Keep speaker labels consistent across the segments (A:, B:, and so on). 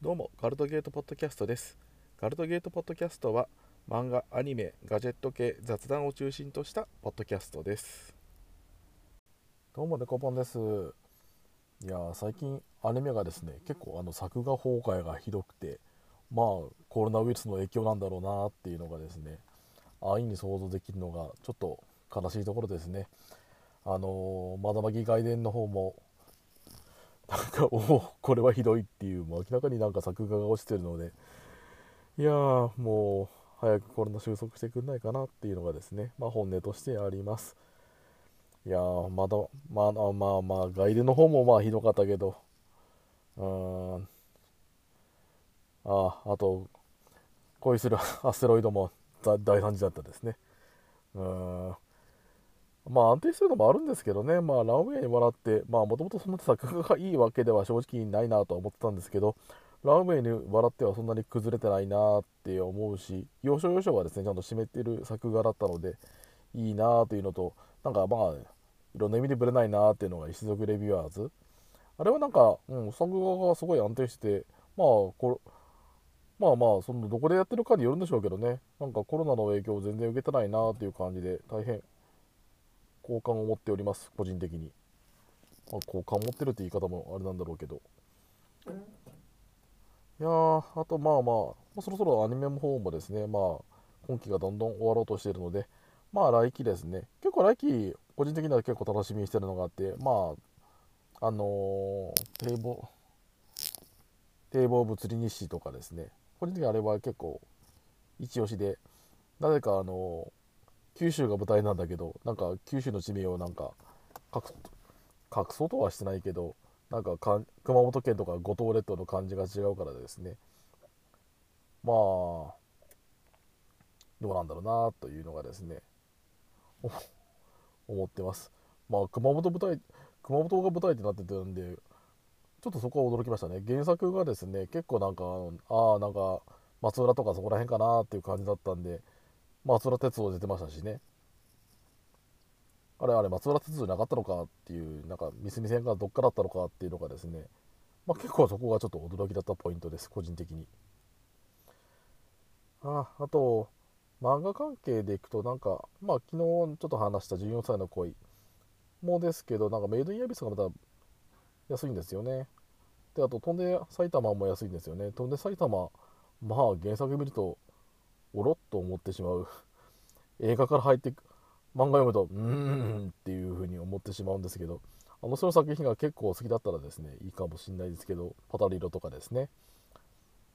A: どうもガルトゲートポッドキャストです。ガルトゲートポッドキャストは漫画アニメガジェット系雑談を中心としたポッドキャストです。どうもデコポンです。いや最近アニメがですね結構あの作画崩壊がひどくてまあコロナウイルスの影響なんだろうなっていうのがですね安易に想像できるのがちょっと悲しいところですね。あのー、まだまぎ外伝の方もなんかおおこれはひどいっていうもう明らかになんか作画が落ちてるので。いやーもう早くコロナ収束してくんないかなっていうのがですね。まあ本音としてあります。いやーまだまあまあまあ外伝の方もまあひどかったけど。うーん。ああと恋するアステロイドも大惨事だったですね。うん。まあ安定してるのもあるんですけどね、まあランウェイに笑って、まあもともとそんな作画がいいわけでは正直ないなとは思ってたんですけど、ランウェイに笑ってはそんなに崩れてないなって思うし、要所要所はですね、ちゃんと締めてる作画だったので、いいなというのと、なんかまあ、いろんな意味でぶれないなっていうのが、一族レビュアーズ。あれはなんか、うん、作画がすごい安定してて、まあ、これ、まあまあ、そのどこでやってるかによるんでしょうけどね、なんかコロナの影響を全然受けてないなっていう感じで、大変好感を持っております個人的に、まあ、好感を持ってるって言い方もあれなんだろうけど。いやあとまあまあそろそろアニメの方もですねまあ今期がどんどん終わろうとしているのでまあ来期ですね。結構来期個人的には結構楽しみにしてるのがあってまああのー、堤防堤防物理日誌とかですね。個人的にあれは結構一押しでなぜかあのー九州が舞台なんだけどなんか九州の地名をなんか隠隠そうとはしてないけどなんか熊本県とか五島列島の感じが違うからですね。まあどうなんだろうなというのがですね 思ってます。まあ熊本舞台熊本が舞台ってなってたんでちょっとそこは驚きましたね。原作がですね結構なんかああなんか松浦とかそこら辺かなっていう感じだったんで松浦鉄道出てましたしね。あれあれ松浦鉄道なかったのかっていうなんか三角線がどっからだったのかっていうのがですね、まあ、結構そこがちょっと驚きだったポイントです個人的に。ああと漫画関係でいくとなんかまあ昨日ちょっと話した14歳の恋。もですけどなんかメイドインアビスがまた安いんですよね。であと飛んで埼玉も安いんですよね。飛んで埼玉まあ原作見るとおろっと思ってしまう。映画から入って漫画読むとうーんっていう風に思ってしまうんですけどあの人の作品が結構好きだったらですねいいかもしんないですけどパタリロとかですね。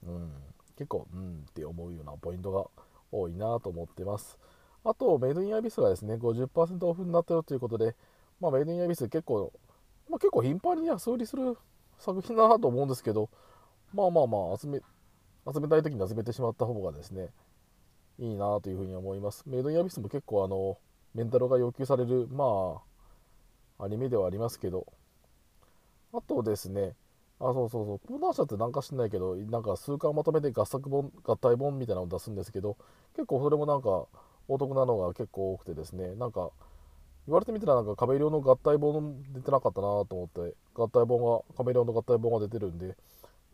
A: うん結構うんって思うようなポイントが多いなと思ってます。あとメイドインアビスがですね50%オフになってるということでまあ、メイドインアビス結構、まあ、結構頻繁に安売りする作品だなと思うんですけどまあまあまあ集め集めたい時に集めてしまった方がですねいいなというふうに思います。メイドインアビスも結構あのメンタルが要求されるまあアニメではありますけどあとですねあそうそうそう講談社ってなんか知んないけどなんか数巻まとめて合作本合体本みたいなのを出すんですけど結構それもなんかお得なのが結構多くてですねなんか言われてみたらなんかカメレオンの合体本出てなかったなと思って合体本がカメレオの合体本が出てるんで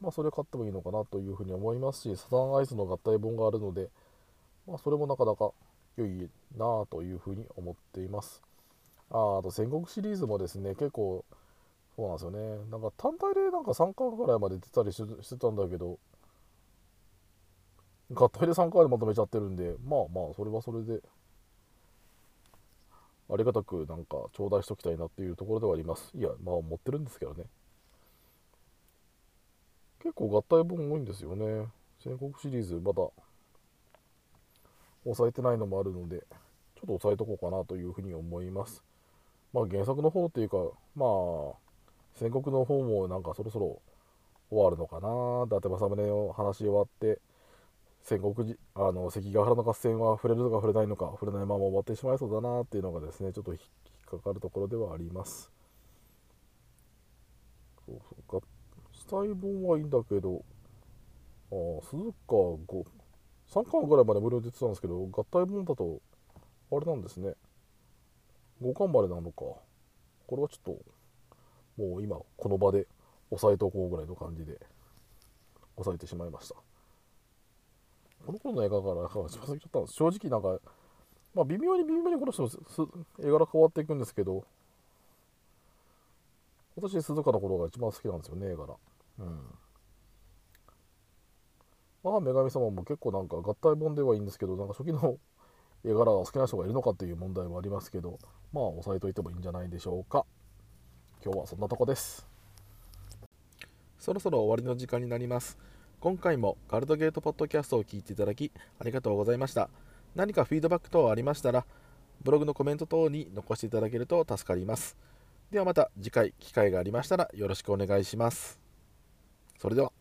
A: まあそれ買ってもいいのかなというふうに思いますしサザンアイスの合体本があるのでまあ、それもなかなか良いなというふうに思っています。ああと戦国シリーズもですね、結構そうなんですよね。なんか単体でなんか3巻ぐらいまで出たりしてたんだけど、合体で3回でまとめちゃってるんで、まあまあ、それはそれで、ありがたくなんか頂戴しときたいなっていうところではあります。いや、まあ持ってるんですけどね。結構合体本多いんですよね。戦国シリーズ、まだ抑えてないのもあるので、ちょっと抑えとこうかなというふうに思います。まあ原作の方っていうか、まあ、戦国の方もなんかそろそろ終わるのかな。伊達政宗の話終わって、戦国時あの関ヶ原の合戦は触れるのか触れないのか、触れないまま終わってしまいそうだなっていうのがですね、ちょっと引っかかるところではあります。そうそうか、死体本はいいんだけど、ああ、鈴鹿5、3巻ぐらいまで無料で出てたんですけど合体本だとあれなんですね。5巻までなのか。これはちょっともう今この場で押さえておこうぐらいの感じで抑えてしまいました。この頃の映画から一番先ちゃったんです正直なんかまあ微妙に微妙にこの人も絵柄変わっていくんですけど私鈴鹿の頃が一番好きなんですよね絵柄。うん。まあ女神様も結構なんか合体本ではいいんですけどなんか初期の 絵柄が好きな人がいるのかっていう問題はありますけどまあ押さえといてもいいんじゃないでしょうか。今日はそんなとこです。そろそろ終わりの時間になります。今回もガルドゲートポッドキャストを聞いていただきありがとうございました。何かフィードバック等ありましたらブログのコメント等に残していただけると助かります。ではまた次回機会がありましたらよろしくお願いします。それでは。